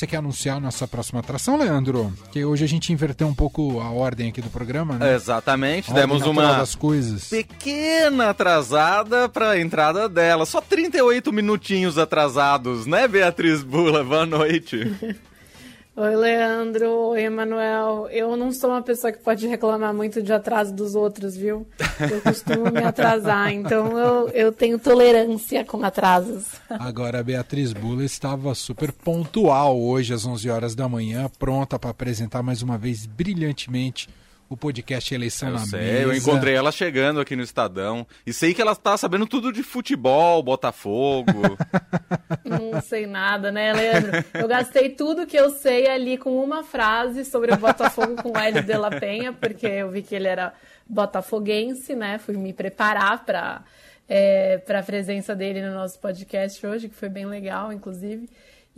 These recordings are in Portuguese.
você quer anunciar a nossa próxima atração, Leandro? Que hoje a gente inverteu um pouco a ordem aqui do programa, né? Exatamente, demos uma das coisas. pequena atrasada para a entrada dela. Só 38 minutinhos atrasados, né, Beatriz Bula? Boa noite. Oi, Leandro. Oi, Emanuel. Eu não sou uma pessoa que pode reclamar muito de atraso dos outros, viu? Eu costumo me atrasar, então eu, eu tenho tolerância com atrasos. Agora, a Beatriz Bula estava super pontual hoje, às 11 horas da manhã, pronta para apresentar mais uma vez brilhantemente o podcast Eleição eu na sei, Mesa. Eu encontrei ela chegando aqui no Estadão e sei que ela está sabendo tudo de futebol, Botafogo. Não sei nada, né, Leandro? Eu gastei tudo que eu sei ali com uma frase sobre o Botafogo com o Hélio de la Penha, porque eu vi que ele era botafoguense, né? Fui me preparar para é, para a presença dele no nosso podcast hoje, que foi bem legal, inclusive.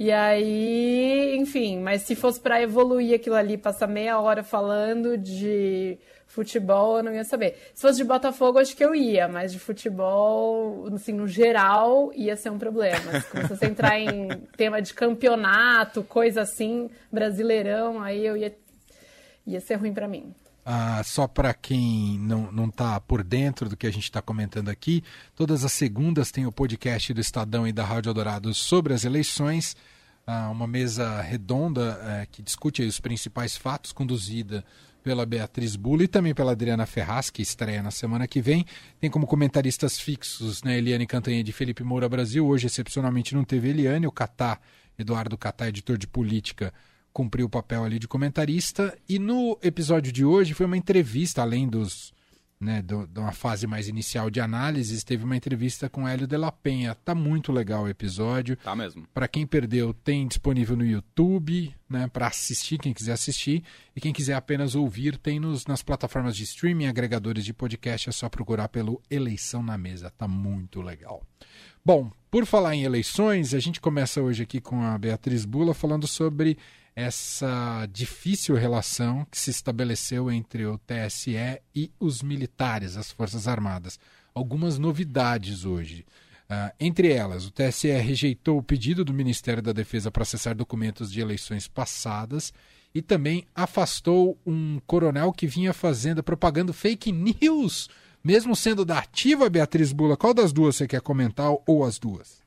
E aí, enfim, mas se fosse para evoluir aquilo ali, passar meia hora falando de futebol, eu não ia saber. Se fosse de Botafogo, acho que eu ia, mas de futebol, assim, no geral, ia ser um problema. Se a entrar em tema de campeonato, coisa assim, brasileirão, aí eu ia, ia ser ruim para mim. Ah, só para quem não está por dentro do que a gente está comentando aqui, todas as segundas tem o podcast do Estadão e da Rádio Eldorado sobre as eleições, uma mesa redonda eh, que discute os principais fatos, conduzida pela Beatriz Bula e também pela Adriana Ferraz, que estreia na semana que vem. Tem como comentaristas fixos né, Eliane Cantanha de Felipe Moura Brasil. Hoje, excepcionalmente, não teve Eliane, o Catá, Eduardo Catá, editor de política, cumpriu o papel ali de comentarista. E no episódio de hoje foi uma entrevista, além dos. Né, de uma fase mais inicial de análises, teve uma entrevista com Hélio de la Penha. Tá muito legal o episódio. Tá mesmo. Para quem perdeu, tem disponível no YouTube, né, para assistir, quem quiser assistir. E quem quiser apenas ouvir, tem nos, nas plataformas de streaming, agregadores de podcast, é só procurar pelo Eleição na Mesa. Tá muito legal. Bom, por falar em eleições, a gente começa hoje aqui com a Beatriz Bula falando sobre essa difícil relação que se estabeleceu entre o TSE e os militares, as Forças Armadas. Algumas novidades hoje. Uh, entre elas, o TSE rejeitou o pedido do Ministério da Defesa para acessar documentos de eleições passadas e também afastou um coronel que vinha fazendo, propagando fake news, mesmo sendo da ativa Beatriz Bula. Qual das duas você quer comentar ou as duas?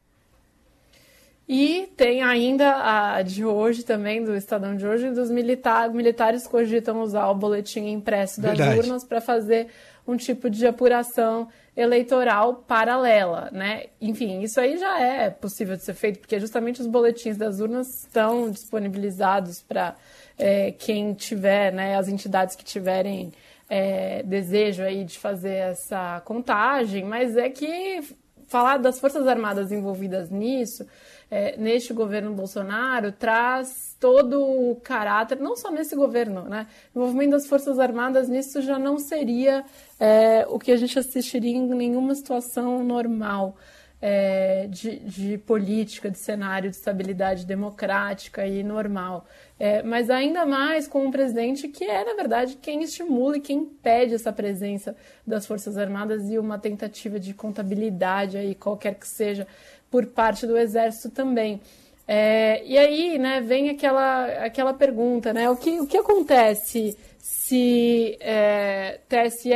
E tem ainda a de hoje também, do Estadão de hoje, dos militares, militares cogitam usar o boletim impresso das Verdade. urnas para fazer um tipo de apuração eleitoral paralela, né? Enfim, isso aí já é possível de ser feito, porque justamente os boletins das urnas estão disponibilizados para é, quem tiver, né, as entidades que tiverem é, desejo aí de fazer essa contagem, mas é que falar das Forças Armadas envolvidas nisso é, neste governo Bolsonaro traz todo o caráter, não só nesse governo, né? O envolvimento das Forças Armadas nisso já não seria é, o que a gente assistiria em nenhuma situação normal. É, de, de, política, de cenário de estabilidade democrática e normal. É, mas ainda mais com um presidente que é, na verdade, quem estimula e quem pede essa presença das Forças Armadas e uma tentativa de contabilidade aí, qualquer que seja, por parte do Exército também. É, e aí, né, vem aquela, aquela pergunta, né, o que, o que acontece se é, TSE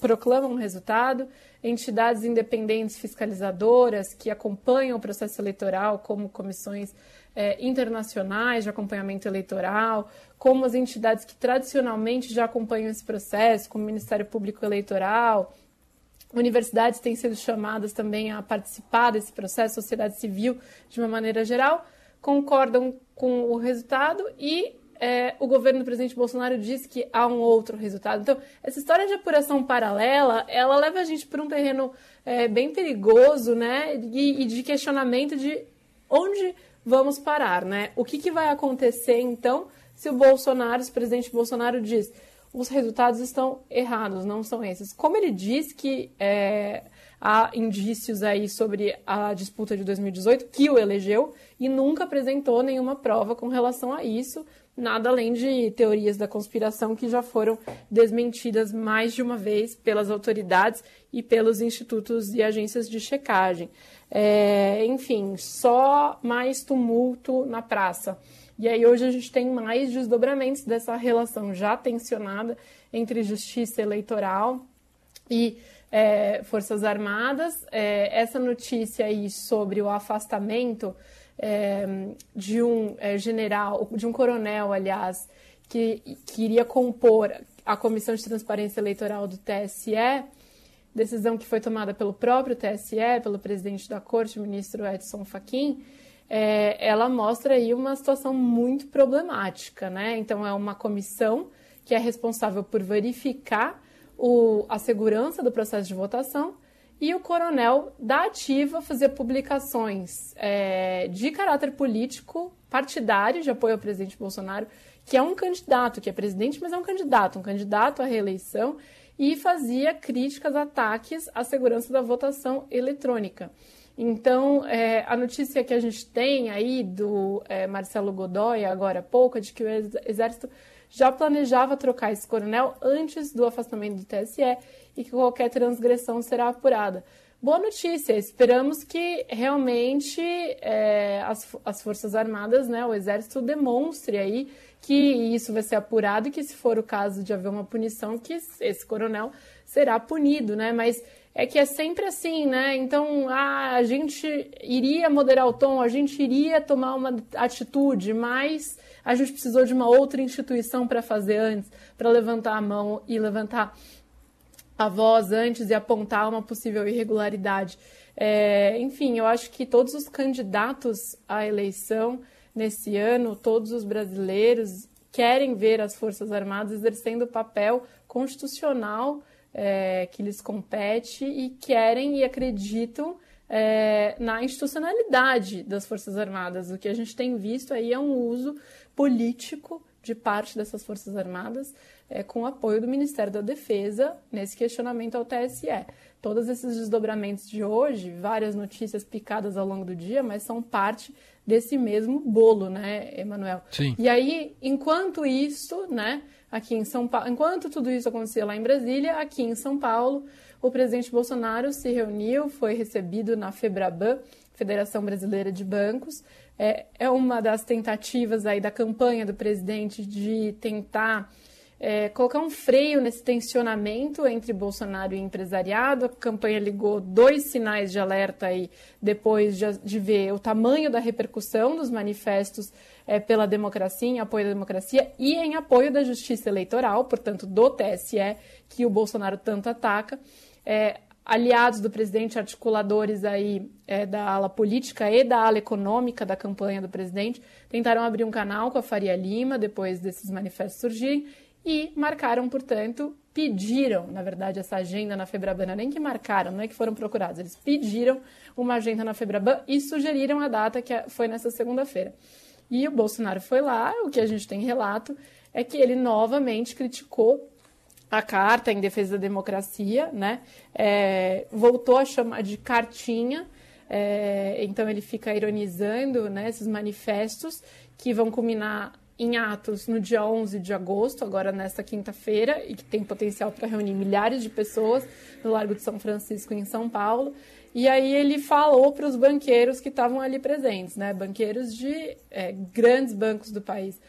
proclama um resultado, entidades independentes fiscalizadoras que acompanham o processo eleitoral, como comissões é, internacionais de acompanhamento eleitoral, como as entidades que tradicionalmente já acompanham esse processo, como o Ministério Público Eleitoral, Universidades têm sido chamadas também a participar desse processo, sociedade civil, de uma maneira geral, concordam com o resultado e é, o governo do presidente Bolsonaro diz que há um outro resultado. Então, essa história de apuração paralela, ela leva a gente para um terreno é, bem perigoso, né? E, e, de questionamento de onde vamos parar, né? O que, que vai acontecer, então, se o Bolsonaro, se o presidente Bolsonaro diz os resultados estão errados, não são esses. Como ele diz que é, há indícios aí sobre a disputa de 2018 que o elegeu e nunca apresentou nenhuma prova com relação a isso, nada além de teorias da conspiração que já foram desmentidas mais de uma vez pelas autoridades e pelos institutos e agências de checagem. É, enfim, só mais tumulto na praça. E aí hoje a gente tem mais desdobramentos dessa relação já tensionada entre justiça eleitoral e é, Forças Armadas. É, essa notícia aí sobre o afastamento é, de um é, general, de um coronel, aliás, que, que iria compor a Comissão de Transparência Eleitoral do TSE, decisão que foi tomada pelo próprio TSE, pelo presidente da Corte, o ministro Edson Fachin, é, ela mostra aí uma situação muito problemática, né? Então, é uma comissão que é responsável por verificar o, a segurança do processo de votação e o coronel da ativa fazer publicações é, de caráter político, partidário, de apoio ao presidente Bolsonaro, que é um candidato, que é presidente, mas é um candidato, um candidato à reeleição, e fazia críticas, ataques à segurança da votação eletrônica. Então, é, a notícia que a gente tem aí do é, Marcelo Godoy, agora há pouco, é de que o Exército já planejava trocar esse coronel antes do afastamento do TSE e que qualquer transgressão será apurada. Boa notícia, esperamos que realmente é, as, as Forças Armadas, né, o Exército, demonstre aí que isso vai ser apurado e que, se for o caso de haver uma punição, que esse coronel será punido, né? Mas é que é sempre assim, né? Então, ah, a gente iria moderar o tom, a gente iria tomar uma atitude, mas a gente precisou de uma outra instituição para fazer antes, para levantar a mão e levantar a voz antes e apontar uma possível irregularidade. É, enfim, eu acho que todos os candidatos à eleição nesse ano, todos os brasileiros querem ver as Forças Armadas exercendo o papel constitucional é, que lhes compete e querem e acreditam é, na institucionalidade das Forças Armadas. O que a gente tem visto aí é um uso político de parte dessas Forças Armadas é, com apoio do Ministério da Defesa nesse questionamento ao TSE. Todos esses desdobramentos de hoje, várias notícias picadas ao longo do dia, mas são parte desse mesmo bolo, né, Emanuel? Sim. E aí, enquanto isso, né, aqui em São Paulo, enquanto tudo isso acontecia lá em Brasília, aqui em São Paulo, o presidente Bolsonaro se reuniu, foi recebido na FEBRABAN, Federação Brasileira de Bancos. É, é uma das tentativas aí da campanha do presidente de tentar é, colocar um freio nesse tensionamento entre Bolsonaro e empresariado. A campanha ligou dois sinais de alerta aí depois de, de ver o tamanho da repercussão dos manifestos é, pela democracia, em apoio da democracia e em apoio da justiça eleitoral, portanto, do TSE, que o Bolsonaro tanto ataca. É, aliados do presidente, articuladores aí é, da ala política e da ala econômica da campanha do presidente, tentaram abrir um canal com a Faria Lima depois desses manifestos surgirem e marcaram, portanto, pediram, na verdade, essa agenda na Febraban, não é nem que marcaram, não é que foram procurados, eles pediram uma agenda na Febraban e sugeriram a data que foi nessa segunda-feira. E o Bolsonaro foi lá, o que a gente tem relato é que ele novamente criticou a carta em defesa da democracia, né? É, voltou a chamar de cartinha, é, então ele fica ironizando né, esses manifestos que vão culminar em atos no dia 11 de agosto, agora nesta quinta-feira, e que tem potencial para reunir milhares de pessoas no Largo de São Francisco, em São Paulo. E aí ele falou para os banqueiros que estavam ali presentes, né? Banqueiros de é, grandes bancos do país.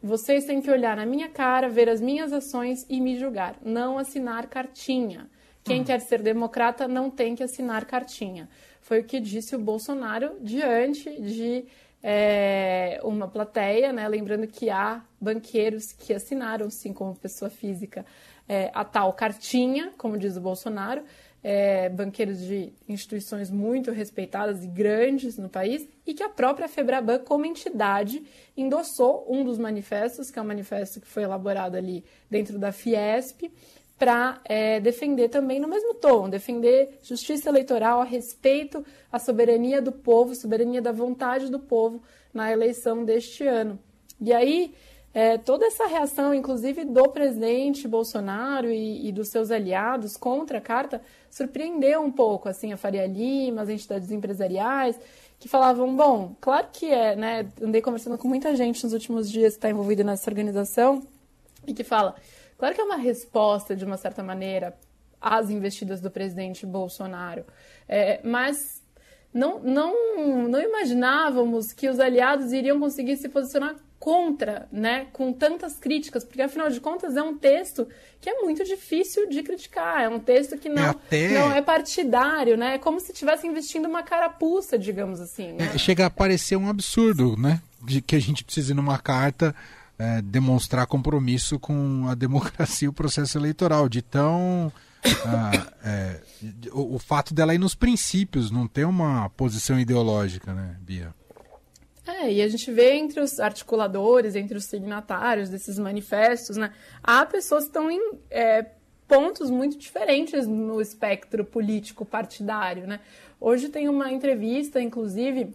Vocês têm que olhar na minha cara, ver as minhas ações e me julgar. Não assinar cartinha. Quem hum. quer ser democrata não tem que assinar cartinha. Foi o que disse o Bolsonaro diante de é, uma plateia, né? Lembrando que há banqueiros que assinaram, sim, como pessoa física, é, a tal cartinha, como diz o Bolsonaro, é, banqueiros de instituições muito respeitadas e grandes no país, e que a própria Febraban, como entidade, endossou um dos manifestos, que é um manifesto que foi elaborado ali dentro da Fiesp, para é, defender também no mesmo tom, defender justiça eleitoral a respeito à soberania do povo, soberania da vontade do povo na eleição deste ano. E aí, é, toda essa reação, inclusive do presidente Bolsonaro e, e, dos seus aliados contra a carta, surpreendeu um pouco assim a Faria Lima, as entidades empresariais, que falavam, bom, claro que é, né? Andei conversando com muita gente nos últimos dias que está envolvida nessa organização e que fala, Claro que é uma resposta, de uma certa maneira, às investidas do presidente Bolsonaro, é, mas não, não, não imaginávamos que os aliados iriam conseguir se posicionar contra, né, com tantas críticas, porque afinal de contas é um texto que é muito difícil de criticar, é um texto que não é, até... não é partidário, né, é como se estivesse investindo uma carapuça, digamos assim. Né? É, chega a parecer um absurdo, né, de que a gente precise numa carta é, demonstrar compromisso com a democracia e o processo eleitoral, de tão ah, é, o, o, fato dela ir nos princípios, não ter uma posição ideológica, né, Bia? É, e a gente vê entre os articuladores, entre os signatários desses manifestos, né, há pessoas que estão em é, pontos muito diferentes no espectro político partidário, né? Hoje tem uma entrevista, inclusive,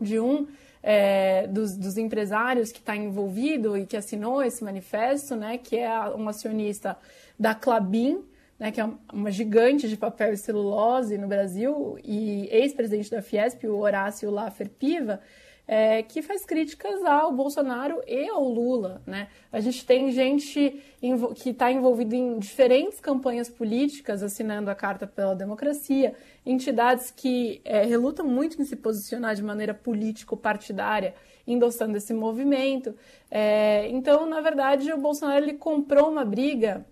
de um é, dos, dos, empresários que está envolvido e que assinou esse manifesto, né, que é um acionista da Clabin, né, que é uma gigante de papel e celulose no Brasil, e ex-presidente da Fiesp, o Horácio Laffer Piva, é, que faz críticas ao Bolsonaro e ao Lula. Né? A gente tem gente que está envolvida em diferentes campanhas políticas, assinando a Carta pela Democracia, entidades que é, relutam muito em se posicionar de maneira político-partidária, endossando esse movimento. É, então, na verdade, o Bolsonaro ele comprou uma briga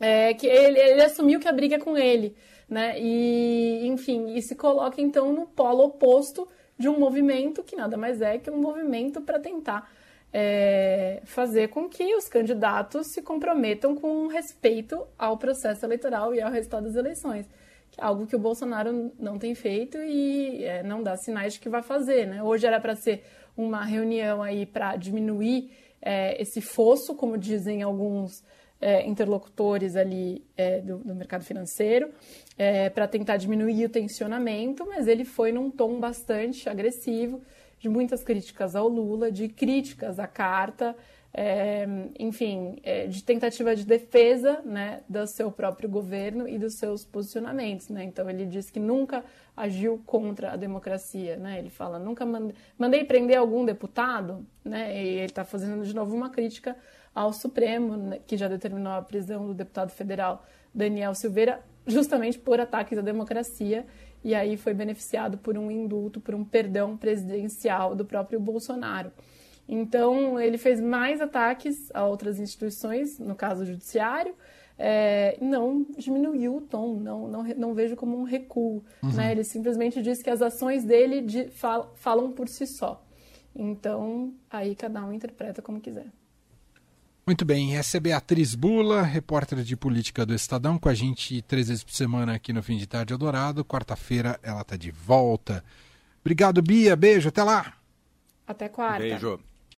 é, que ele, ele assumiu que a briga é com ele. Né? E, enfim, e se coloca então no polo oposto de um movimento que nada mais é que um movimento para tentar é, fazer com que os candidatos se comprometam com respeito ao processo eleitoral e ao resultado das eleições. Que é algo que o Bolsonaro não tem feito e é, não dá sinais de que vai fazer. Né? Hoje era para ser uma reunião aí para diminuir é, esse fosso, como dizem alguns é, interlocutores ali é, do, do, mercado financeiro é, para tentar diminuir o tensionamento, mas ele foi num tom bastante agressivo, de muitas críticas ao Lula, de críticas à carta, é, enfim, é, de tentativa de defesa né, do seu próprio governo e dos seus posicionamentos. Né? Então, ele diz que nunca agiu contra a democracia. Né? Ele fala, nunca mandei, mandei prender algum deputado, né? e ele está fazendo de novo uma crítica ao Supremo, né, que já determinou a prisão do deputado federal Daniel Silveira, justamente por ataques à democracia, e aí foi beneficiado por um indulto, por um perdão presidencial do próprio Bolsonaro. Então, ele fez mais ataques a outras instituições, no caso o judiciário, é, não diminuiu o tom, não, não, não vejo como um recuo. Uhum. Né? Ele simplesmente disse que as ações dele de, fal, falam por si só. Então, aí cada um interpreta como quiser. Muito bem, essa é Beatriz Bula, repórter de política do Estadão, com a gente três vezes por semana aqui no Fim de Tarde Eldorado. Quarta-feira ela está de volta. Obrigado, Bia. Beijo, até lá. Até quarta. Beijo.